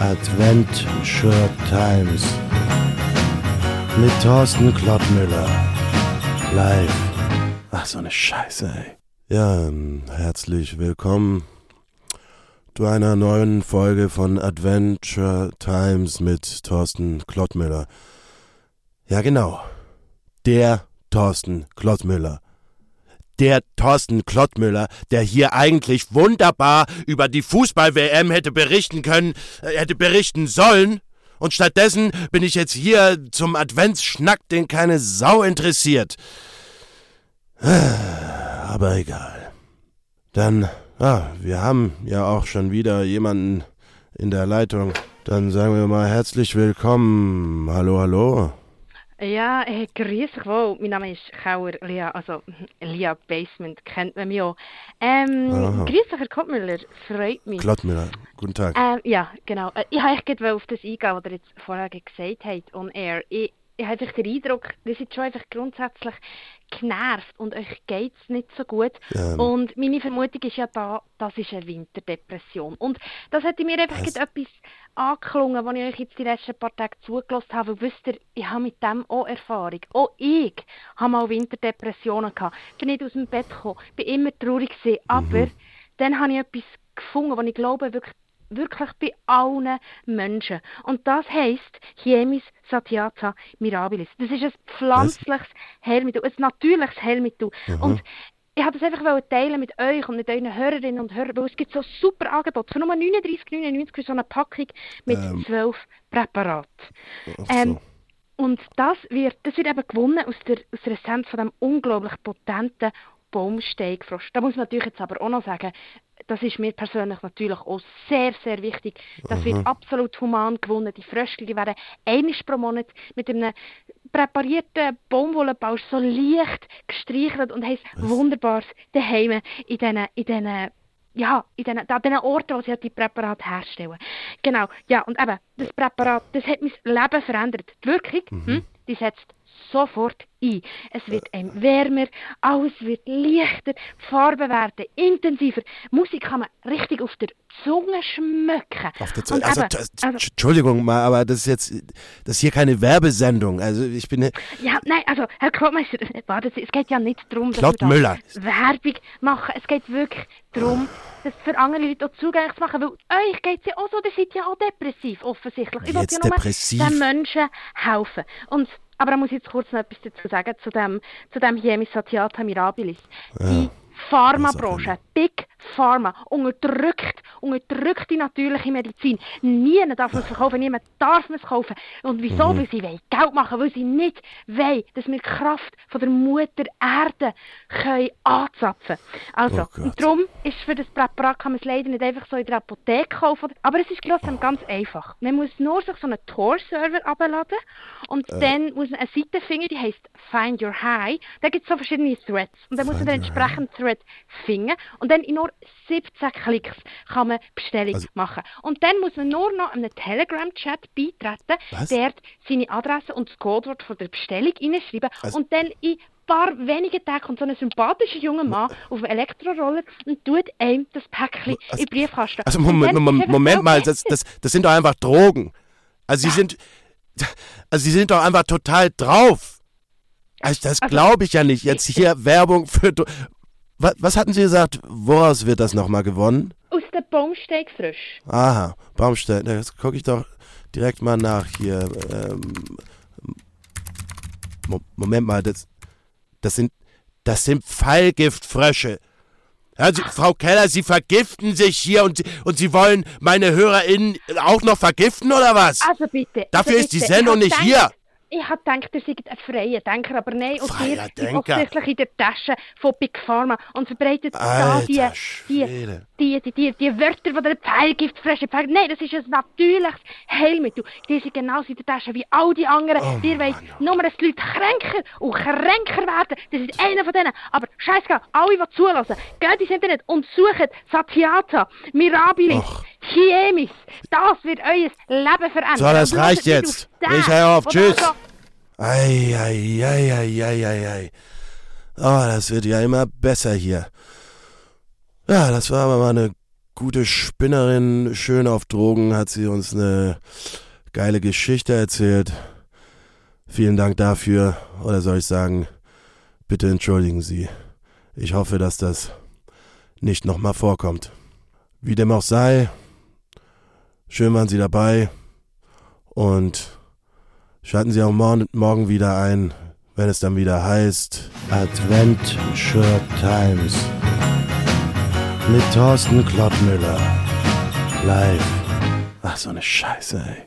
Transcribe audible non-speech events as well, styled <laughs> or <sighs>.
Adventure Times mit Thorsten Klottmüller. Live. Ach, so eine Scheiße, ey. Ja, ähm, herzlich willkommen zu einer neuen Folge von Adventure Times mit Thorsten Klottmüller. Ja, genau. Der Thorsten Klottmüller der Thorsten Klottmüller, der hier eigentlich wunderbar über die Fußball-WM hätte berichten können, äh, hätte berichten sollen. Und stattdessen bin ich jetzt hier zum Adventsschnack, den keine Sau interessiert. <sighs> Aber egal. Dann, ah, wir haben ja auch schon wieder jemanden in der Leitung. Dann sagen wir mal herzlich willkommen. Hallo, hallo. Ja, hey, grüß dich wohl. Mein Name ist Kauer Lia, also <laughs> Lia Basement kennt man mich auch. Ähm, grüß dich, Herr Kottmüller, freut mich. Klottmüller, guten Tag. Ähm, ja, genau. Äh, ich wollte auf das eingehen, was ihr jetzt vorher gesagt habt, on air. Ich, ich habe den Eindruck, ihr seid schon einfach grundsätzlich genervt und euch geht es nicht so gut. Ja. Und meine Vermutung ist ja da, das ist eine Winterdepression. Und das hätte mir einfach etwas angeklungen, als ich euch jetzt die letzten paar Tage zugelassen habe. Weil wisst ihr, ich habe mit dem auch Erfahrung. Auch ich habe mal Winterdepressionen gehabt. Bin nicht aus dem Bett gekommen, bin immer traurig gewesen. Mhm. Aber dann habe ich etwas gefunden, was ich glaube, wirklich wirklich bei allen Menschen. Und das heisst Chemis Satiata mirabilis. Das ist ein pflanzliches Heilmittel, ein natürliches Heilmittel. Mhm. Und ich wollte das einfach teilen mit euch und mit euren Hörerinnen und Hörern, weil es gibt so super Angebote. Für nur 39,99 für so eine Packung mit ähm. 12 Präparaten. Ähm, und das wird, das wird eben gewonnen aus der, aus der Essenz von dem unglaublich potenten Baumsteigfrost. Da muss man natürlich jetzt aber auch noch sagen, das ist mir persönlich natürlich auch sehr, sehr wichtig. Das Aha. wird absolut human gewonnen. Die Fröschel, die werden einmal pro Monat mit einem präparierten Baumwollenbausch so leicht gestreichelt und haben wunderbares daheim in diesen, in diesen ja, in den, an den Orten, wo sie halt die Präparate herstellen. Genau, ja, und eben, das Präparat, das hat mein Leben verändert. Die Wirkung, mhm. hm, die setzt sofort ein. Es wird einem wärmer, alles wird leichter, die Farben werden intensiver. Musik kann man richtig auf der Zunge der Zunge, also, eben, also, Entschuldigung mal, aber das ist jetzt, das ist hier keine Werbesendung. Also ich bin... Ja, nein, also Herr Klottmeister, <laughs> warte, es geht ja nicht darum, dass Klott wir Werbung machen. Es geht wirklich darum, das für andere Leute auch zugänglich zu machen, weil euch geht es ja auch so, ihr seid ja auch depressiv, offensichtlich. Ich wollte ja nur den Menschen helfen. Und aber da muss ich jetzt kurz noch etwas dazu sagen, zu dem, zu dem Hiemis Satiata Mirabilis. Ja. Die Pharmabranche, Big Pharma, unterdrückt, unterdrückt die natürliche Medizin. Niemand darf es verkaufen, niemand darf es kaufen. Und wieso? Mhm. Weil sie wollen Geld machen, weil sie nicht wollen, dass wir die Kraft von der Mutter Erde können anzapfen Also, oh und darum ist für das Präparat kann man es leider nicht einfach so in der Apotheke kaufen, aber es ist oh. ganz einfach. Man muss nur sich so einen Tor-Server abladen und äh. dann muss man eine Seite finden, die heißt Find Your High. Da gibt es so verschiedene Threads und dann muss man den entsprechenden Thread finden und dann in nur 17 Klicks kann Bestellung also, machen. Und dann muss man nur noch einem Telegram-Chat beitreten, was? dort seine Adresse und das Codewort von der Bestellung reinschreiben also, und dann in paar wenige Tage kommt so ein sympathischer junger Mann auf einem Elektroroller und tut einem das Päckchen also, in den Briefkasten. Also Moment, Moment, Moment mal, das, das, das sind doch einfach Drogen. Also sie sind, also sie sind doch einfach total drauf. Also das also, glaube ich ja nicht. Jetzt hier Werbung für was, was hatten Sie gesagt? Woraus wird das nochmal gewonnen? Der Baumsteigfrisch. Aha, Baumsteig. Jetzt gucke ich doch direkt mal nach hier. Ähm, Moment mal, das, das sind, das sind Fallgiftfrösche. Ja, Sie, Frau Keller, Sie vergiften sich hier und, und Sie wollen meine HörerInnen auch noch vergiften oder was? Also bitte. Dafür also ist die Sendung nicht hier. Ich habe gedacht, ihr seid ein freier Denker, aber nein, auch ihr seid offensichtlich in der Tasche von Big Pharma und verbreitet da die, die, die, die, die, die Wörter, die der Pfeilgift frische Pfeil... Nein, das ist ein natürliches Heilmittel. Die sind genauso in der Tasche wie all die anderen. Oh, ihr wollt nur, dass die Leute kränker und kränker werden. Das ist einer von denen. Aber scheiße, alle, die zulassen, geht ins Internet und sucht Satiata, Mirabilis. Chiemis. Das wird euer Leben verändern. So, das reicht jetzt. Ich höre auf. Tschüss. Ei, ei, ei, ei, ei, ei, ei. Oh, das wird ja immer besser hier. Ja, das war aber mal eine gute Spinnerin, schön auf Drogen, hat sie uns eine geile Geschichte erzählt. Vielen Dank dafür. Oder soll ich sagen, bitte entschuldigen Sie. Ich hoffe, dass das nicht nochmal vorkommt. Wie dem auch sei, schön waren Sie dabei und schalten Sie auch morgen wieder ein, wenn es dann wieder heißt Adventure Times mit Thorsten Klottmüller. Live. Ach, so eine Scheiße, ey.